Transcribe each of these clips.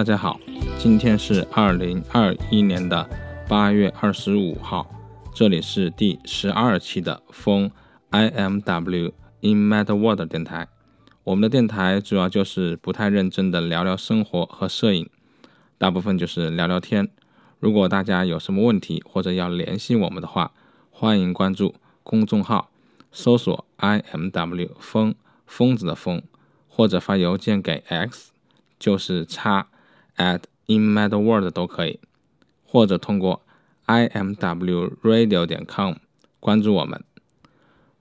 大家好，今天是二零二一年的八月二十五号，这里是第十二期的风 IMW In Mad World 电台。我们的电台主要就是不太认真的聊聊生活和摄影，大部分就是聊聊天。如果大家有什么问题或者要联系我们的话，欢迎关注公众号，搜索 IMW 风疯子的疯，或者发邮件给 X，就是叉 at inmadworld 都可以，或者通过 imwradio 点 com 关注我们。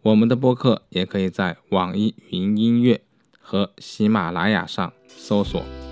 我们的播客也可以在网易云音乐和喜马拉雅上搜索。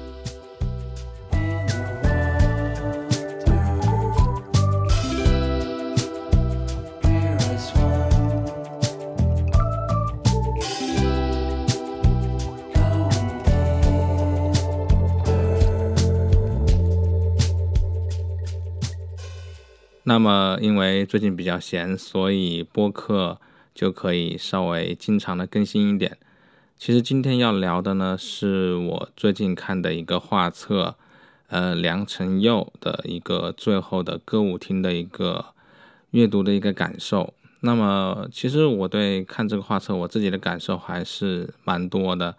那么，因为最近比较闲，所以播客就可以稍微经常的更新一点。其实今天要聊的呢，是我最近看的一个画册，呃，梁承佑的一个最后的歌舞厅的一个阅读的一个感受。那么，其实我对看这个画册，我自己的感受还是蛮多的，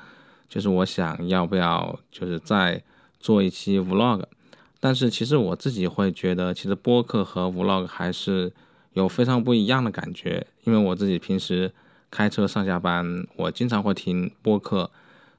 就是我想要不要，就是再做一期 vlog。但是其实我自己会觉得，其实播客和 vlog 还是有非常不一样的感觉。因为我自己平时开车上下班，我经常会听播客，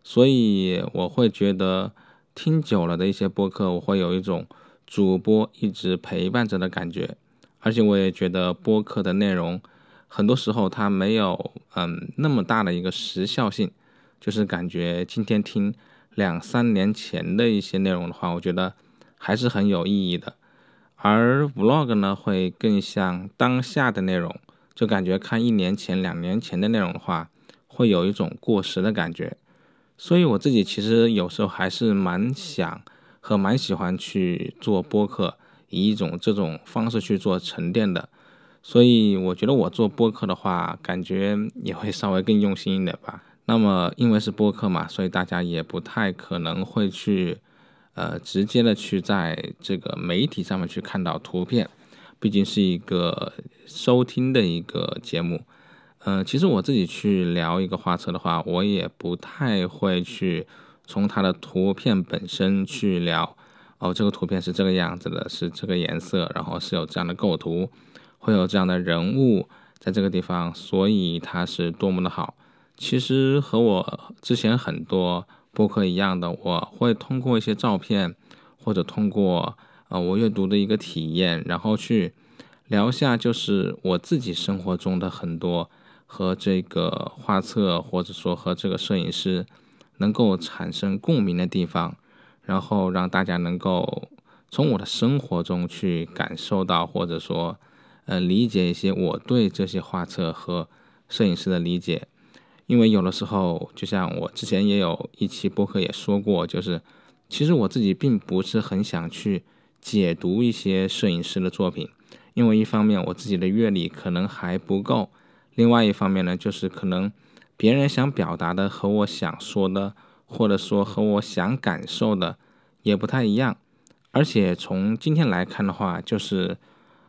所以我会觉得听久了的一些播客，我会有一种主播一直陪伴着的感觉。而且我也觉得播客的内容很多时候它没有嗯那么大的一个时效性，就是感觉今天听两三年前的一些内容的话，我觉得。还是很有意义的，而 vlog 呢，会更像当下的内容，就感觉看一年前、两年前的内容的话，会有一种过时的感觉。所以我自己其实有时候还是蛮想和蛮喜欢去做播客，以一种这种方式去做沉淀的。所以我觉得我做播客的话，感觉也会稍微更用心一点吧。那么因为是播客嘛，所以大家也不太可能会去。呃，直接的去在这个媒体上面去看到图片，毕竟是一个收听的一个节目。呃，其实我自己去聊一个画册的话，我也不太会去从它的图片本身去聊。哦，这个图片是这个样子的，是这个颜色，然后是有这样的构图，会有这样的人物在这个地方，所以它是多么的好。其实和我之前很多。播客一样的，我会通过一些照片，或者通过呃我阅读的一个体验，然后去聊下，就是我自己生活中的很多和这个画册，或者说和这个摄影师能够产生共鸣的地方，然后让大家能够从我的生活中去感受到，或者说呃理解一些我对这些画册和摄影师的理解。因为有的时候，就像我之前也有一期播客也说过，就是其实我自己并不是很想去解读一些摄影师的作品，因为一方面我自己的阅历可能还不够，另外一方面呢，就是可能别人想表达的和我想说的，或者说和我想感受的也不太一样。而且从今天来看的话，就是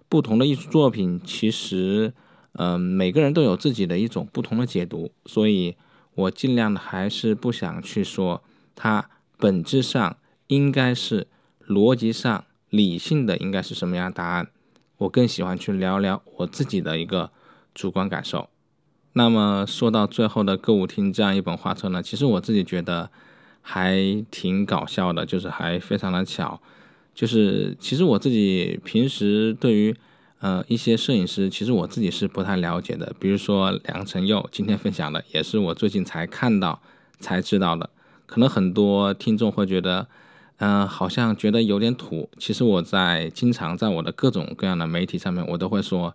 不同的艺术作品其实。嗯，每个人都有自己的一种不同的解读，所以我尽量的还是不想去说它本质上应该是逻辑上理性的应该是什么样答案。我更喜欢去聊聊我自己的一个主观感受。那么说到最后的歌舞厅这样一本画册呢，其实我自己觉得还挺搞笑的，就是还非常的巧，就是其实我自己平时对于。呃，一些摄影师其实我自己是不太了解的，比如说梁承佑今天分享的，也是我最近才看到才知道的。可能很多听众会觉得，嗯，好像觉得有点土。其实我在经常在我的各种各样的媒体上面，我都会说，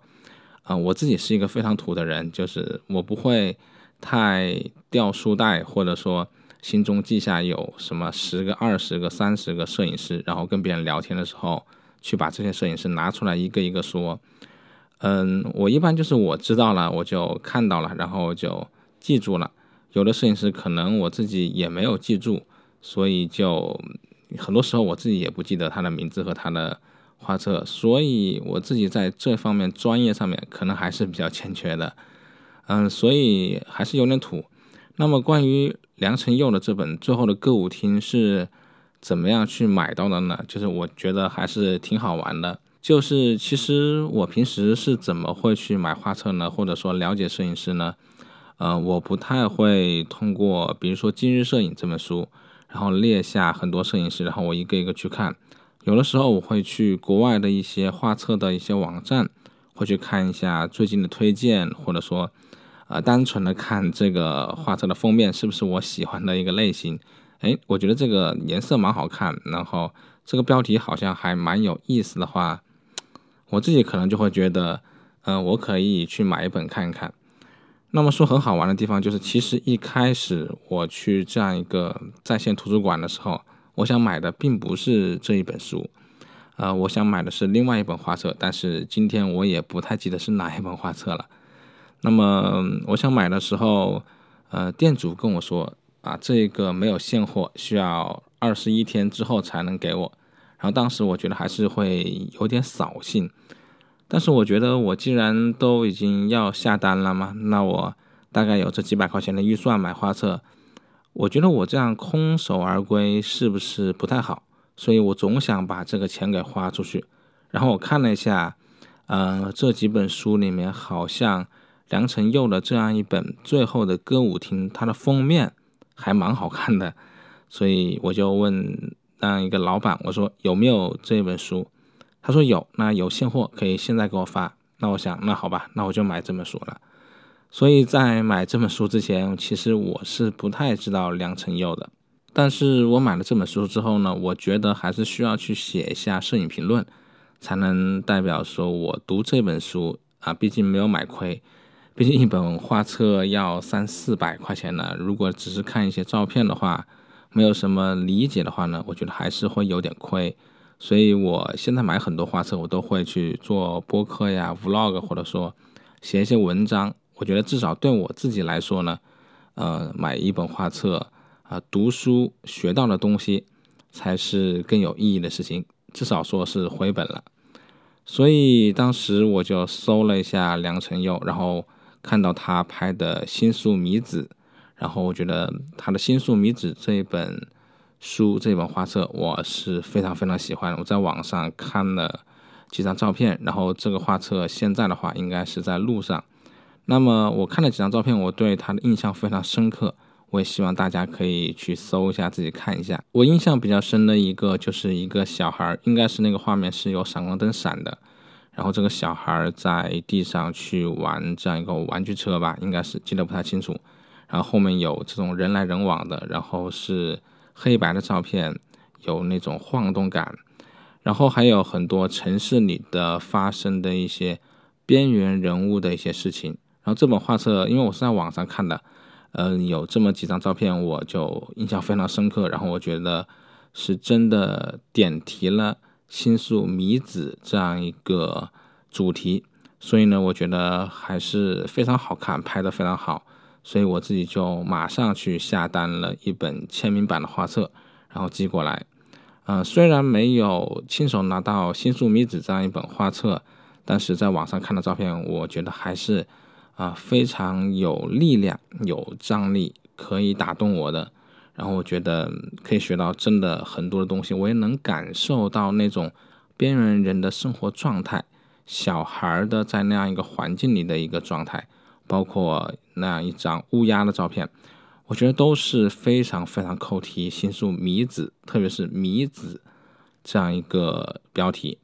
啊，我自己是一个非常土的人，就是我不会太掉书袋，或者说心中记下有什么十个、二十个、三十个摄影师，然后跟别人聊天的时候。去把这些摄影师拿出来一个一个说，嗯，我一般就是我知道了，我就看到了，然后就记住了。有的摄影师可能我自己也没有记住，所以就很多时候我自己也不记得他的名字和他的画册，所以我自己在这方面专业上面可能还是比较欠缺的。嗯，所以还是有点土。那么关于梁辰佑的这本《最后的歌舞厅》是怎么样去买到的呢？就是我觉得还是挺好玩的。就是其实我平时是怎么会去买画册呢？或者说了解摄影师呢？呃，我不太会通过，比如说《今日摄影》这本书，然后列下很多摄影师，然后我一个一个去看。有的时候我会去国外的一些画册的一些网站，会去看一下最近的推荐，或者说。呃，单纯的看这个画册的封面是不是我喜欢的一个类型？哎，我觉得这个颜色蛮好看，然后这个标题好像还蛮有意思的话，我自己可能就会觉得，嗯，我可以去买一本看一看。那么说很好玩的地方就是，其实一开始我去这样一个在线图书馆的时候，我想买的并不是这一本书，呃，我想买的是另外一本画册，但是今天我也不太记得是哪一本画册了。那么我想买的时候，呃，店主跟我说啊，这个没有现货，需要二十一天之后才能给我。然后当时我觉得还是会有点扫兴，但是我觉得我既然都已经要下单了嘛，那我大概有这几百块钱的预算买画册，我觉得我这样空手而归是不是不太好？所以我总想把这个钱给花出去。然后我看了一下，呃，这几本书里面好像。梁辰佑的这样一本《最后的歌舞厅》，它的封面还蛮好看的，所以我就问那一个老板，我说有没有这本书？他说有，那有现货可以现在给我发。那我想，那好吧，那我就买这本书了。所以在买这本书之前，其实我是不太知道梁辰佑的。但是我买了这本书之后呢，我觉得还是需要去写一下摄影评论，才能代表说我读这本书啊，毕竟没有买亏。毕竟一本画册要三四百块钱呢，如果只是看一些照片的话，没有什么理解的话呢，我觉得还是会有点亏。所以我现在买很多画册，我都会去做播客呀、vlog，或者说写一些文章。我觉得至少对我自己来说呢，呃，买一本画册啊，读书学到的东西才是更有意义的事情，至少说是回本了。所以当时我就搜了一下梁辰佑，然后。看到他拍的《新宿米子》，然后我觉得他的《新宿米子》这一本书、这本画册，我是非常非常喜欢。我在网上看了几张照片，然后这个画册现在的话应该是在路上。那么我看了几张照片，我对他的印象非常深刻。我也希望大家可以去搜一下，自己看一下。我印象比较深的一个就是一个小孩，应该是那个画面是有闪光灯闪的。然后这个小孩在地上去玩这样一个玩具车吧，应该是记得不太清楚。然后后面有这种人来人往的，然后是黑白的照片，有那种晃动感。然后还有很多城市里的发生的一些边缘人物的一些事情。然后这本画册，因为我是在网上看的，嗯，有这么几张照片，我就印象非常深刻。然后我觉得是真的点题了。新宿米子这样一个主题，所以呢，我觉得还是非常好看，拍的非常好，所以我自己就马上去下单了一本签名版的画册，然后寄过来。嗯，虽然没有亲手拿到新宿米子这样一本画册，但是在网上看的照片，我觉得还是啊非常有力量、有张力，可以打动我的。然后我觉得可以学到真的很多的东西，我也能感受到那种边缘人的生活状态，小孩的在那样一个环境里的一个状态，包括那样一张乌鸦的照片，我觉得都是非常非常扣题。新宿米子，特别是米子这样一个标题，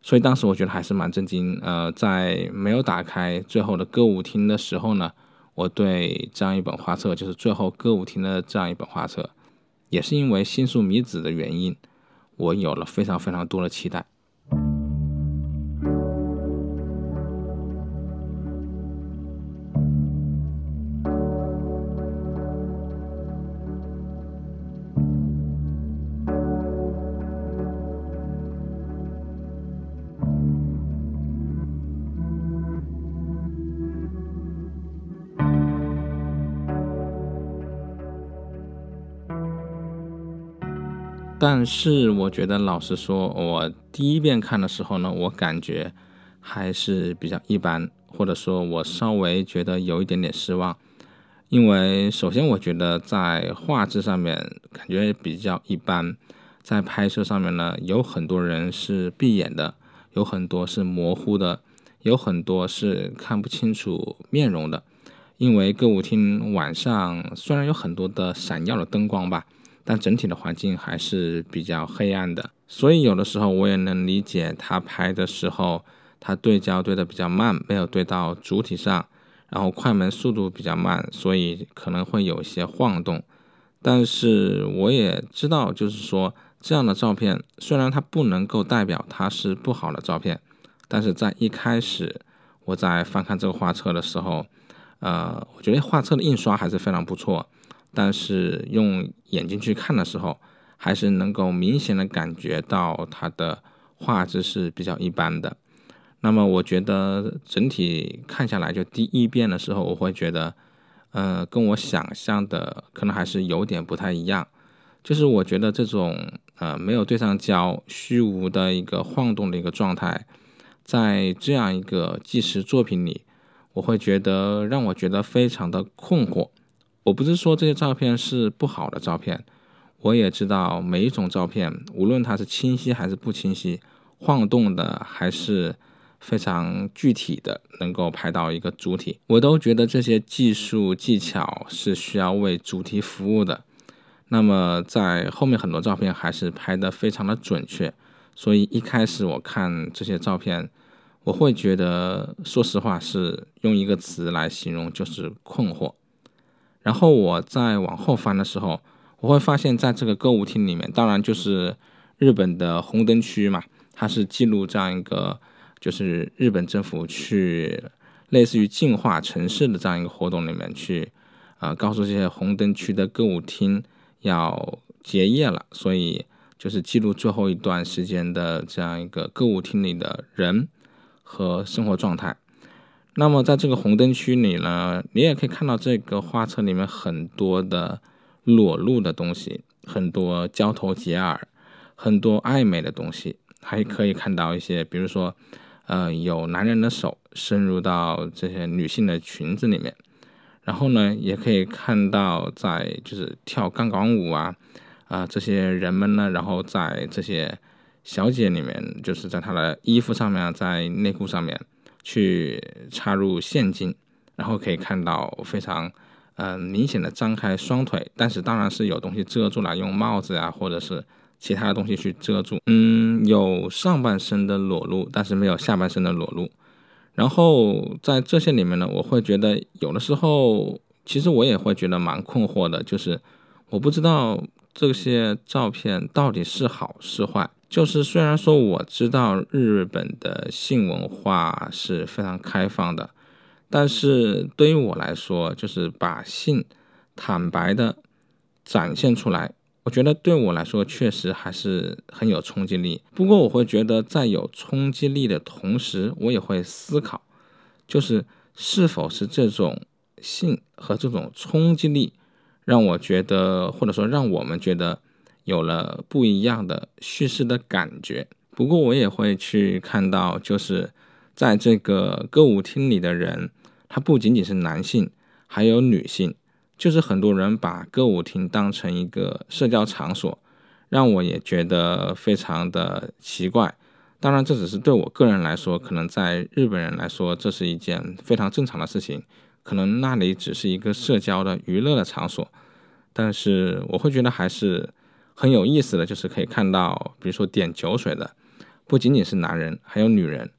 所以当时我觉得还是蛮震惊。呃，在没有打开最后的歌舞厅的时候呢。我对这样一本画册，就是最后歌舞厅的这样一本画册，也是因为新宿米子的原因，我有了非常非常多的期待。但是我觉得，老实说，我第一遍看的时候呢，我感觉还是比较一般，或者说，我稍微觉得有一点点失望。因为首先，我觉得在画质上面感觉比较一般，在拍摄上面呢，有很多人是闭眼的，有很多是模糊的，有很多是看不清楚面容的。因为歌舞厅晚上虽然有很多的闪耀的灯光吧，但整体的环境还是比较黑暗的，所以有的时候我也能理解他拍的时候，他对焦对的比较慢，没有对到主体上。然后快门速度比较慢，所以可能会有一些晃动。但是我也知道，就是说这样的照片，虽然它不能够代表它是不好的照片，但是在一开始我在翻看这个画册的时候，呃，我觉得画册的印刷还是非常不错。但是用眼睛去看的时候，还是能够明显的感觉到它的画质是比较一般的。那么我觉得整体看下来，就第一遍的时候，我会觉得，呃，跟我想象的可能还是有点不太一样。就是我觉得这种呃没有对上焦、虚无的一个晃动的一个状态，在这样一个纪实作品里，我会觉得让我觉得非常的困惑。我不是说这些照片是不好的照片，我也知道每一种照片，无论它是清晰还是不清晰，晃动的还是。非常具体的能够拍到一个主体，我都觉得这些技术技巧是需要为主题服务的。那么在后面很多照片还是拍的非常的准确，所以一开始我看这些照片，我会觉得，说实话是用一个词来形容，就是困惑。然后我再往后翻的时候，我会发现在这个歌舞厅里面，当然就是日本的红灯区嘛，它是记录这样一个。就是日本政府去类似于净化城市的这样一个活动里面去，啊，告诉这些红灯区的歌舞厅要结业了，所以就是记录最后一段时间的这样一个歌舞厅里的人和生活状态。那么在这个红灯区里呢，你也可以看到这个画册里面很多的裸露的东西，很多交头接耳，很多暧昧的东西，还可以看到一些，比如说。呃，有男人的手深入到这些女性的裙子里面，然后呢，也可以看到在就是跳钢管舞啊，啊，这些人们呢，然后在这些小姐里面，就是在她的衣服上面，在内裤上面去插入现金，然后可以看到非常嗯明显的张开双腿，但是当然是有东西遮住了，用帽子啊，或者是。其他的东西去遮住，嗯，有上半身的裸露，但是没有下半身的裸露。然后在这些里面呢，我会觉得有的时候，其实我也会觉得蛮困惑的，就是我不知道这些照片到底是好是坏。就是虽然说我知道日本的性文化是非常开放的，但是对于我来说，就是把性坦白的展现出来。我觉得对我来说确实还是很有冲击力。不过我会觉得，在有冲击力的同时，我也会思考，就是是否是这种性和这种冲击力，让我觉得，或者说让我们觉得有了不一样的叙事的感觉。不过我也会去看到，就是在这个歌舞厅里的人，他不仅仅是男性，还有女性。就是很多人把歌舞厅当成一个社交场所，让我也觉得非常的奇怪。当然，这只是对我个人来说，可能在日本人来说，这是一件非常正常的事情。可能那里只是一个社交的娱乐的场所，但是我会觉得还是很有意思的，就是可以看到，比如说点酒水的，不仅仅是男人，还有女人。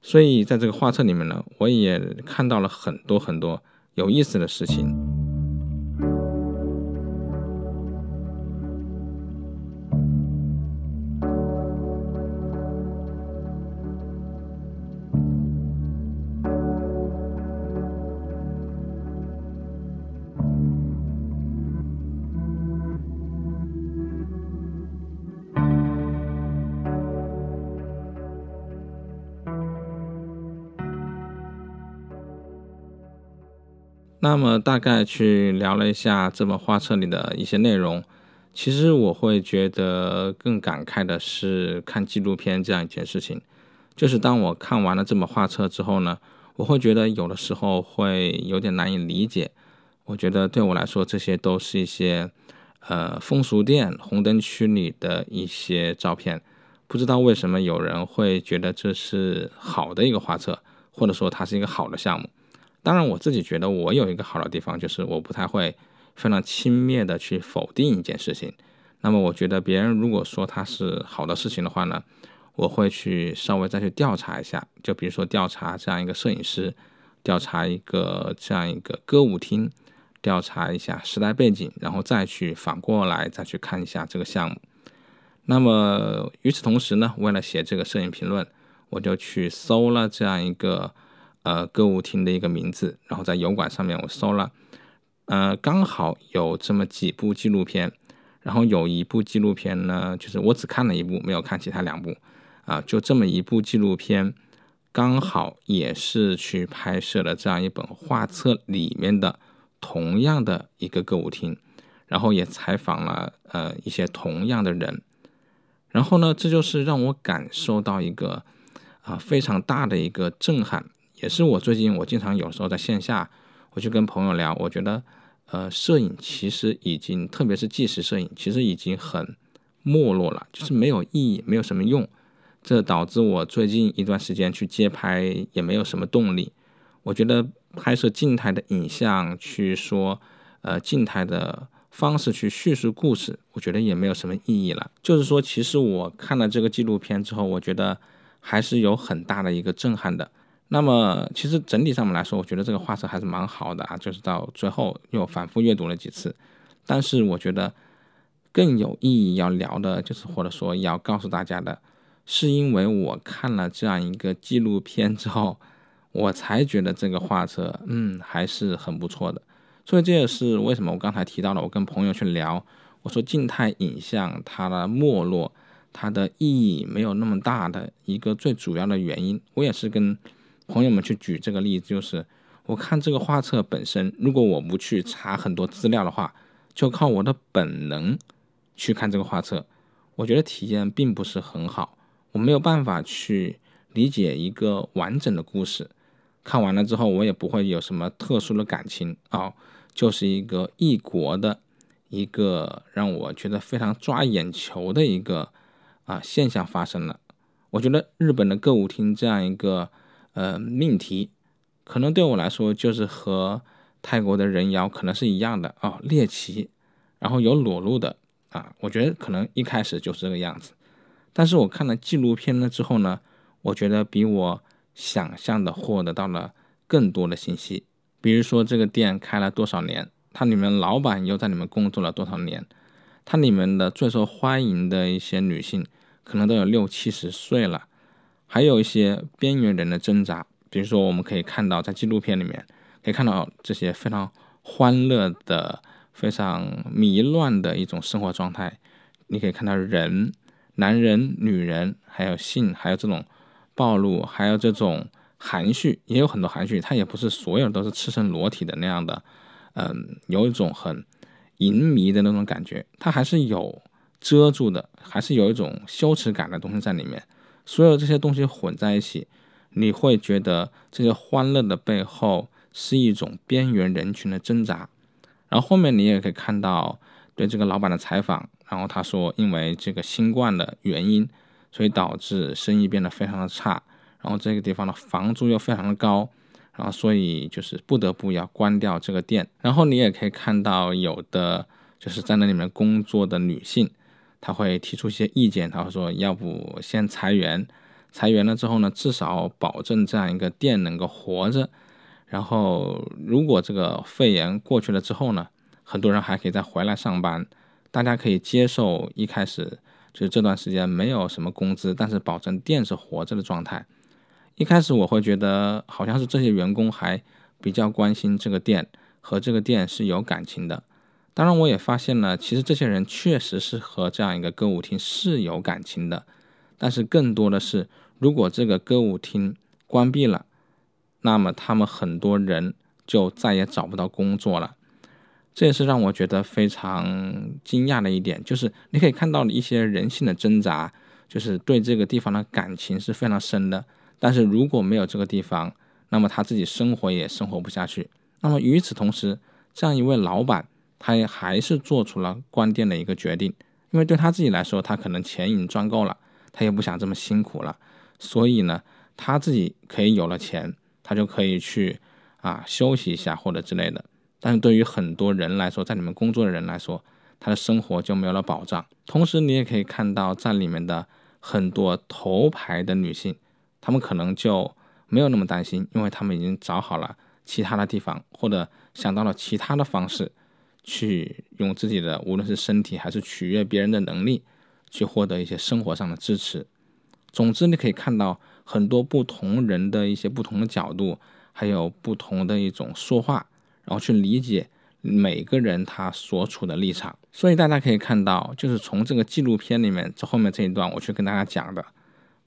所以在这个画册里面呢，我也看到了很多很多有意思的事情。那么大概去聊了一下这本画册里的一些内容，其实我会觉得更感慨的是看纪录片这样一件事情，就是当我看完了这本画册之后呢，我会觉得有的时候会有点难以理解。我觉得对我来说，这些都是一些呃风俗店、红灯区里的一些照片。不知道为什么有人会觉得这是好的一个画册，或者说它是一个好的项目。当然，我自己觉得我有一个好的地方，就是我不太会。非常轻蔑的去否定一件事情，那么我觉得别人如果说它是好的事情的话呢，我会去稍微再去调查一下，就比如说调查这样一个摄影师，调查一个这样一个歌舞厅，调查一下时代背景，然后再去反过来再去看一下这个项目。那么与此同时呢，为了写这个摄影评论，我就去搜了这样一个呃歌舞厅的一个名字，然后在油管上面我搜了。呃，刚好有这么几部纪录片，然后有一部纪录片呢，就是我只看了一部，没有看其他两部，啊，就这么一部纪录片，刚好也是去拍摄了这样一本画册里面的同样的一个歌舞厅，然后也采访了呃一些同样的人，然后呢，这就是让我感受到一个啊非常大的一个震撼，也是我最近我经常有时候在线下，我去跟朋友聊，我觉得。呃，摄影其实已经，特别是纪实摄影，其实已经很没落了，就是没有意义，没有什么用。这导致我最近一段时间去街拍也没有什么动力。我觉得拍摄静态的影像，去说呃静态的方式去叙述故事，我觉得也没有什么意义了。就是说，其实我看了这个纪录片之后，我觉得还是有很大的一个震撼的。那么，其实整体上面来说，我觉得这个画册还是蛮好的啊。就是到最后又反复阅读了几次，但是我觉得更有意义要聊的，就是或者说要告诉大家的，是因为我看了这样一个纪录片之后，我才觉得这个画册，嗯，还是很不错的。所以这也是为什么我刚才提到了，我跟朋友去聊，我说静态影像它的没落，它的意义没有那么大的一个最主要的原因，我也是跟。朋友们去举这个例子，就是我看这个画册本身，如果我不去查很多资料的话，就靠我的本能去看这个画册，我觉得体验并不是很好，我没有办法去理解一个完整的故事。看完了之后，我也不会有什么特殊的感情啊，就是一个异国的一个让我觉得非常抓眼球的一个啊现象发生了。我觉得日本的歌舞厅这样一个。呃，命题可能对我来说就是和泰国的人妖可能是一样的啊，猎奇，然后有裸露的啊，我觉得可能一开始就是这个样子。但是我看了纪录片了之后呢，我觉得比我想象的获得到了更多的信息。比如说这个店开了多少年，它里面老板又在里面工作了多少年，它里面的最受欢迎的一些女性可能都有六七十岁了。还有一些边缘人的挣扎，比如说我们可以看到，在纪录片里面可以看到这些非常欢乐的、非常迷乱的一种生活状态。你可以看到人、男人、女人，还有性，还有这种暴露，还有这种含蓄，也有很多含蓄。它也不是所有都是赤身裸体的那样的，嗯，有一种很淫迷的那种感觉。它还是有遮住的，还是有一种羞耻感的东西在里面。所有这些东西混在一起，你会觉得这些欢乐的背后是一种边缘人群的挣扎。然后后面你也可以看到对这个老板的采访，然后他说，因为这个新冠的原因，所以导致生意变得非常的差，然后这个地方的房租又非常的高，然后所以就是不得不要关掉这个店。然后你也可以看到有的就是在那里面工作的女性。他会提出一些意见，他会说，要不先裁员，裁员了之后呢，至少保证这样一个店能够活着。然后，如果这个肺炎过去了之后呢，很多人还可以再回来上班，大家可以接受一开始就是这段时间没有什么工资，但是保证店是活着的状态。一开始我会觉得好像是这些员工还比较关心这个店，和这个店是有感情的。当然，我也发现了，其实这些人确实是和这样一个歌舞厅是有感情的，但是更多的是，如果这个歌舞厅关闭了，那么他们很多人就再也找不到工作了。这也是让我觉得非常惊讶的一点，就是你可以看到一些人性的挣扎，就是对这个地方的感情是非常深的。但是如果没有这个地方，那么他自己生活也生活不下去。那么与此同时，这样一位老板，他也还是做出了关店的一个决定，因为对他自己来说，他可能钱已经赚够了，他也不想这么辛苦了，所以呢，他自己可以有了钱，他就可以去啊休息一下或者之类的。但是对于很多人来说，在里面工作的人来说，他的生活就没有了保障。同时，你也可以看到在里面的很多头牌的女性，她们可能就没有那么担心，因为她们已经找好了其他的地方，或者想到了其他的方式，去用自己的无论是身体还是取悦别人的能力，去获得一些生活上的支持。总之，你可以看到很多不同人的一些不同的角度，还有不同的一种说话。然后去理解每个人他所处的立场，所以大家可以看到，就是从这个纪录片里面这后面这一段，我去跟大家讲的，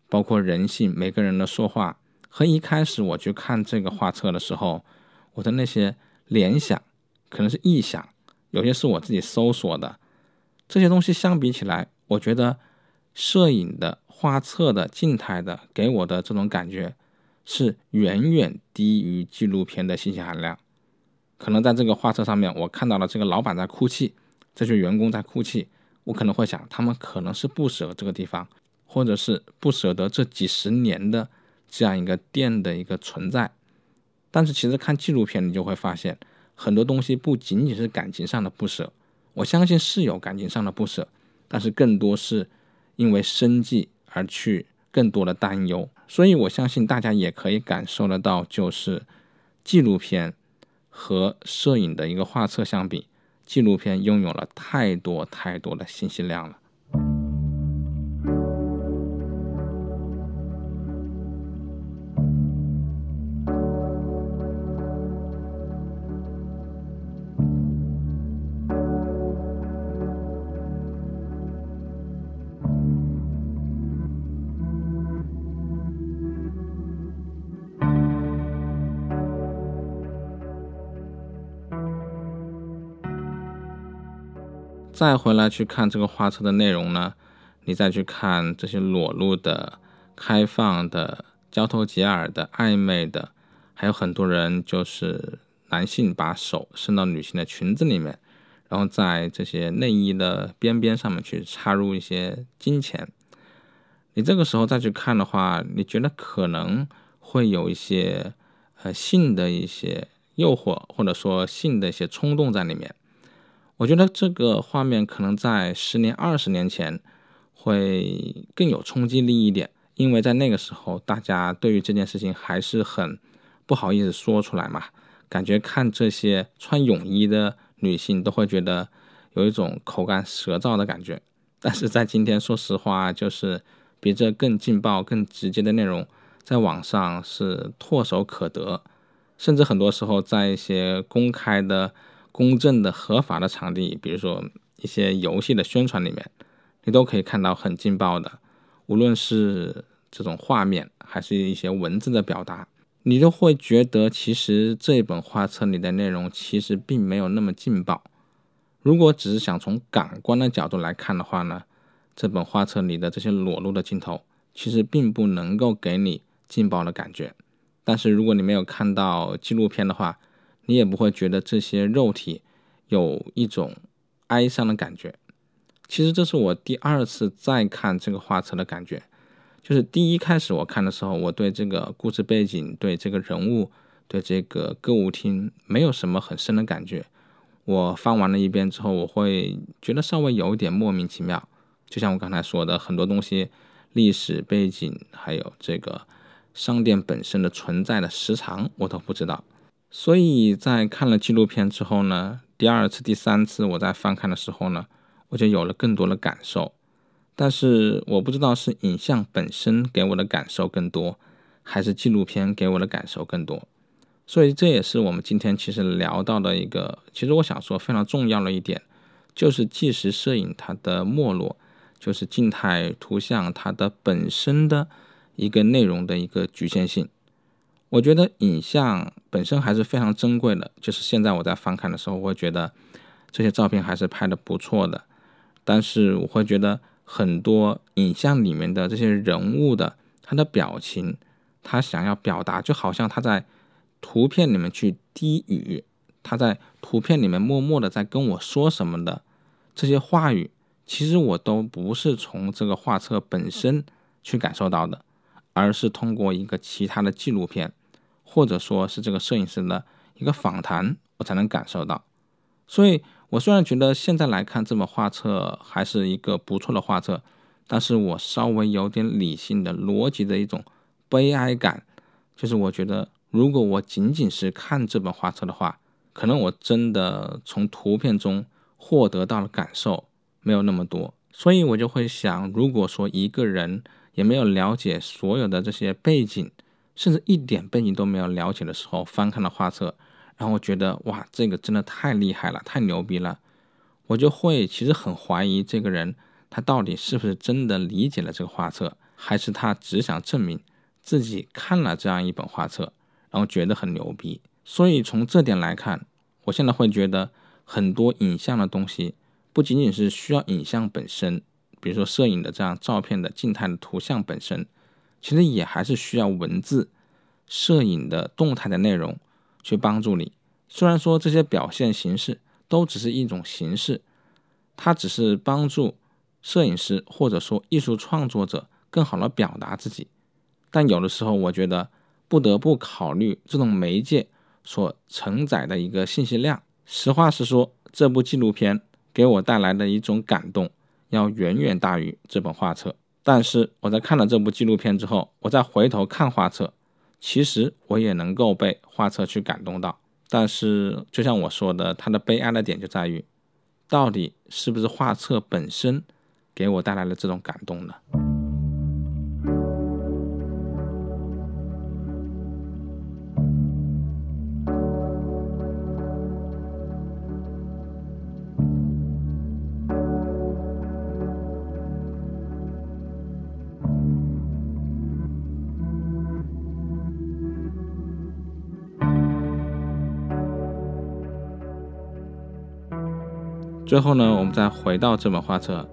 包括人性，每个人的说话，和一开始我去看这个画册的时候，我的那些联想，可能是臆想，有些是我自己搜索的，这些东西相比起来，我觉得摄影的画册的静态的给我的这种感觉，是远远低于纪录片的信息含量。可能在这个画册上面，我看到了这个老板在哭泣，这些员工在哭泣，我可能会想，他们可能是不舍这个地方，或者是不舍得这几十年的这样一个店的一个存在。但是其实看纪录片，你就会发现很多东西不仅仅是感情上的不舍，我相信是有感情上的不舍，但是更多是因为生计而去更多的担忧。所以我相信大家也可以感受得到，就是纪录片。和摄影的一个画册相比，纪录片拥有了太多太多的信息量了。再回来去看这个画册的内容呢，你再去看这些裸露的、开放的、交头接耳的、暧昧的，还有很多人就是男性把手伸到女性的裙子里面，然后在这些内衣的边边上面去插入一些金钱。你这个时候再去看的话，你觉得可能会有一些呃性的一些诱惑，或者说性的一些冲动在里面。我觉得这个画面可能在十年、二十年前会更有冲击力一点，因为在那个时候，大家对于这件事情还是很不好意思说出来嘛，感觉看这些穿泳衣的女性都会觉得有一种口干舌燥的感觉。但是在今天，说实话，就是比这更劲爆、更直接的内容，在网上是唾手可得，甚至很多时候在一些公开的。公正的、合法的场地，比如说一些游戏的宣传里面，你都可以看到很劲爆的，无论是这种画面，还是一些文字的表达，你都会觉得其实这本画册里的内容其实并没有那么劲爆。如果只是想从感官的角度来看的话呢，这本画册里的这些裸露的镜头其实并不能够给你劲爆的感觉。但是如果你没有看到纪录片的话，你也不会觉得这些肉体有一种哀伤的感觉。其实这是我第二次再看这个画册的感觉。就是第一开始我看的时候，我对这个故事背景、对这个人物、对这个歌舞厅没有什么很深的感觉。我翻完了一遍之后，我会觉得稍微有一点莫名其妙。就像我刚才说的，很多东西、历史背景，还有这个商店本身的存在的时长，我都不知道。所以在看了纪录片之后呢，第二次、第三次我在翻看的时候呢，我就有了更多的感受。但是我不知道是影像本身给我的感受更多，还是纪录片给我的感受更多。所以这也是我们今天其实聊到的一个，其实我想说非常重要的一点，就是纪实摄影它的没落，就是静态图像它的本身的一个内容的一个局限性。我觉得影像本身还是非常珍贵的，就是现在我在翻看的时候，我会觉得这些照片还是拍的不错的。但是我会觉得很多影像里面的这些人物的他的表情，他想要表达，就好像他在图片里面去低语，他在图片里面默默的在跟我说什么的这些话语，其实我都不是从这个画册本身去感受到的。而是通过一个其他的纪录片，或者说是这个摄影师的一个访谈，我才能感受到。所以，我虽然觉得现在来看这本画册还是一个不错的画册，但是我稍微有点理性的逻辑的一种悲哀感，就是我觉得如果我仅仅是看这本画册的话，可能我真的从图片中获得到的感受没有那么多。所以我就会想，如果说一个人，也没有了解所有的这些背景，甚至一点背景都没有了解的时候，翻看了画册，然后觉得哇，这个真的太厉害了，太牛逼了，我就会其实很怀疑这个人他到底是不是真的理解了这个画册，还是他只想证明自己看了这样一本画册，然后觉得很牛逼。所以从这点来看，我现在会觉得很多影像的东西不仅仅是需要影像本身。比如说，摄影的这样照片的静态的图像本身，其实也还是需要文字、摄影的动态的内容去帮助你。虽然说这些表现形式都只是一种形式，它只是帮助摄影师或者说艺术创作者更好的表达自己，但有的时候我觉得不得不考虑这种媒介所承载的一个信息量。实话实说，这部纪录片给我带来的一种感动。要远远大于这本画册，但是我在看了这部纪录片之后，我再回头看画册，其实我也能够被画册去感动到。但是就像我说的，它的悲哀的点就在于，到底是不是画册本身给我带来了这种感动呢？最后呢，我们再回到这本画册，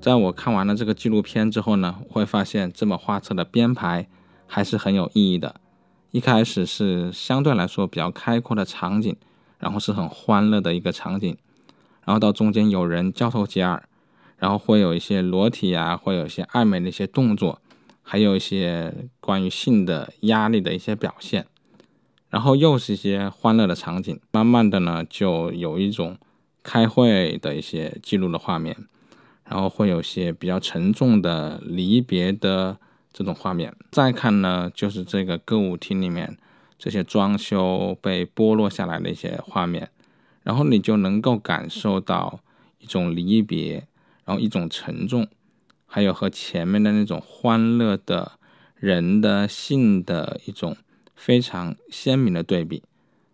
在我看完了这个纪录片之后呢，会发现这本画册的编排还是很有意义的。一开始是相对来说比较开阔的场景，然后是很欢乐的一个场景，然后到中间有人交头接耳，然后会有一些裸体啊，会有一些暧昧的一些动作，还有一些关于性的压力的一些表现，然后又是一些欢乐的场景，慢慢的呢，就有一种。开会的一些记录的画面，然后会有些比较沉重的离别的这种画面。再看呢，就是这个歌舞厅里面这些装修被剥落下来的一些画面，然后你就能够感受到一种离别，然后一种沉重，还有和前面的那种欢乐的人的性的一种非常鲜明的对比。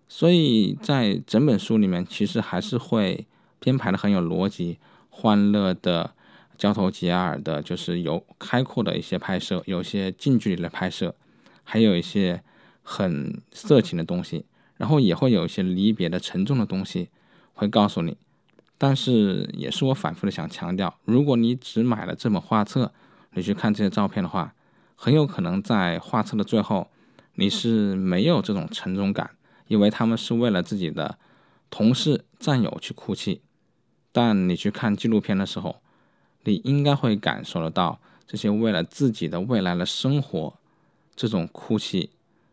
所以在整本书里面，其实还是会编排的很有逻辑，欢乐的、交头接耳的，就是有开阔的一些拍摄，有些近距离的拍摄，还有一些很色情的东西，然后也会有一些离别的沉重的东西，会告诉你。但是也是我反复的想强调，如果你只买了这本画册，你去看这些照片的话，很有可能在画册的最后，你是没有这种沉重感。因为他们是为了自己的同事、战友去哭泣，但你去看纪录片的时候，你应该会感受得到这些为了自己的未来的生活，这种哭泣、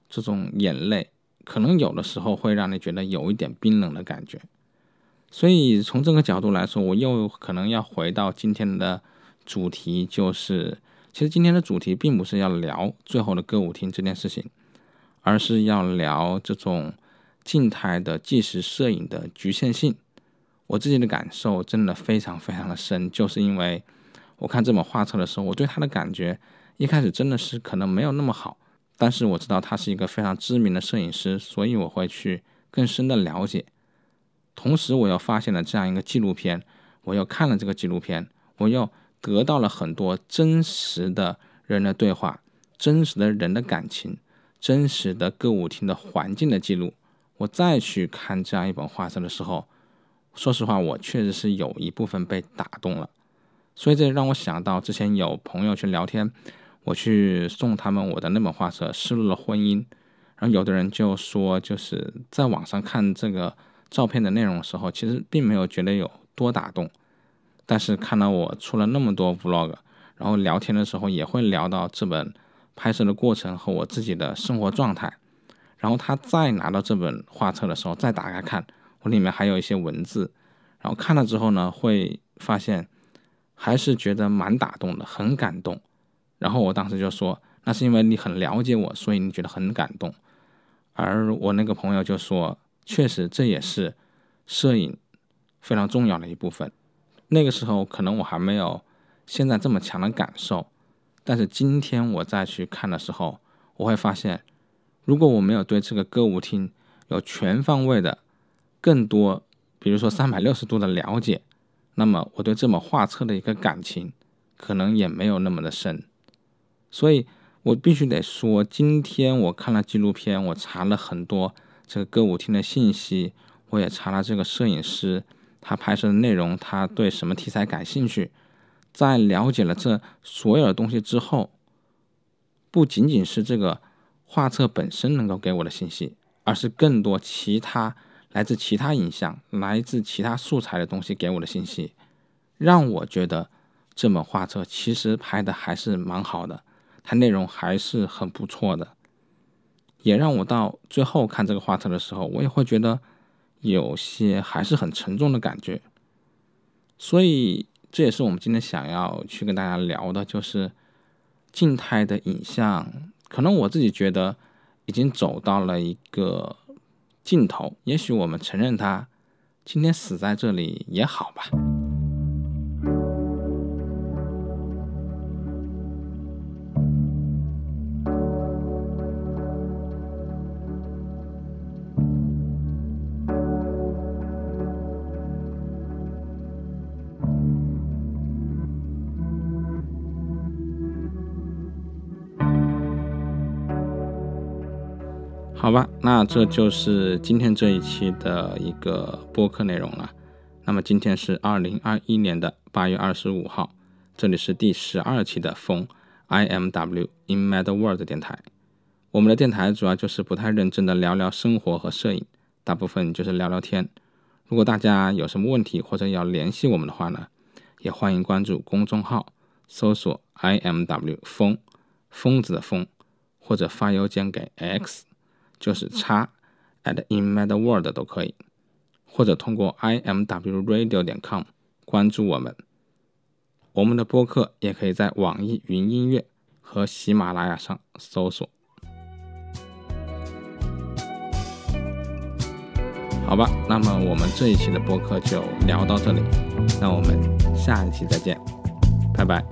这种眼泪，可能有的时候会让你觉得有一点冰冷的感觉。所以从这个角度来说，我又可能要回到今天的主题，就是其实今天的主题并不是要聊最后的歌舞厅这件事情，而是要聊这种。静态的纪实摄影的局限性，我自己的感受真的非常非常的深，就是因为我看这本画册的时候，我对他的感觉一开始真的是可能没有那么好，但是我知道他是一个非常知名的摄影师，所以我会去更深的了解。同时，我又发现了这样一个纪录片，我又看了这个纪录片，我又得到了很多真实的人的对话，真实的人的感情。真实的歌舞厅的环境的记录，我再去看这样一本画册的时候，说实话，我确实是有一部分被打动了。所以这让我想到之前有朋友去聊天，我去送他们我的那本画册《失落的婚姻》，然后有的人就说，就是在网上看这个照片的内容的时候，其实并没有觉得有多打动，但是看到我出了那么多 vlog，然后聊天的时候也会聊到这本拍摄的过程和我自己的生活状态，然后他再拿到这本画册的时候再打开看，我里面还有一些文字，然后看了之后呢，会发现。还是觉得蛮打动的，很感动。然后我当时就说：“那是因为你很了解我，所以你觉得很感动。”而我那个朋友就说：“确实，这也是摄影非常重要的一部分。那个时候可能我还没有现在这么强的感受，但是今天我再去看的时候，我会发现，如果我没有对这个歌舞厅有全方位的、更多，比如说三百六十度的了解。”那么我对这本画册的一个感情，可能也没有那么的深，所以我必须得说，今天我看了纪录片，我查了很多这个歌舞厅的信息，我也查了这个摄影师他拍摄的内容，他对什么题材感兴趣，在了解了这所有的东西之后，不仅仅是这个画册本身能够给我的信息，而是更多其他。来自其他影像、来自其他素材的东西给我的信息，让我觉得这本画册其实拍的还是蛮好的，它内容还是很不错的，也让我到最后看这个画册的时候，我也会觉得有些还是很沉重的感觉。所以这也是我们今天想要去跟大家聊的，就是静态的影像，可能我自己觉得已经走到了一个。尽头，也许我们承认他今天死在这里也好吧。那这就是今天这一期的一个播客内容了。那么今天是二零二一年的八月二十五号，这里是第十二期的风 I M W in Mad World 电台。我们的电台主要就是不太认真的聊聊生活和摄影，大部分就是聊聊天。如果大家有什么问题或者要联系我们的话呢，也欢迎关注公众号，搜索 I M W 风疯子的疯，或者发邮件给 X。就是叉 at inmadworld 都可以，或者通过 imwradio 点 com 关注我们。我们的播客也可以在网易云音乐和喜马拉雅上搜索。好吧，那么我们这一期的播客就聊到这里，那我们下一期再见，拜拜。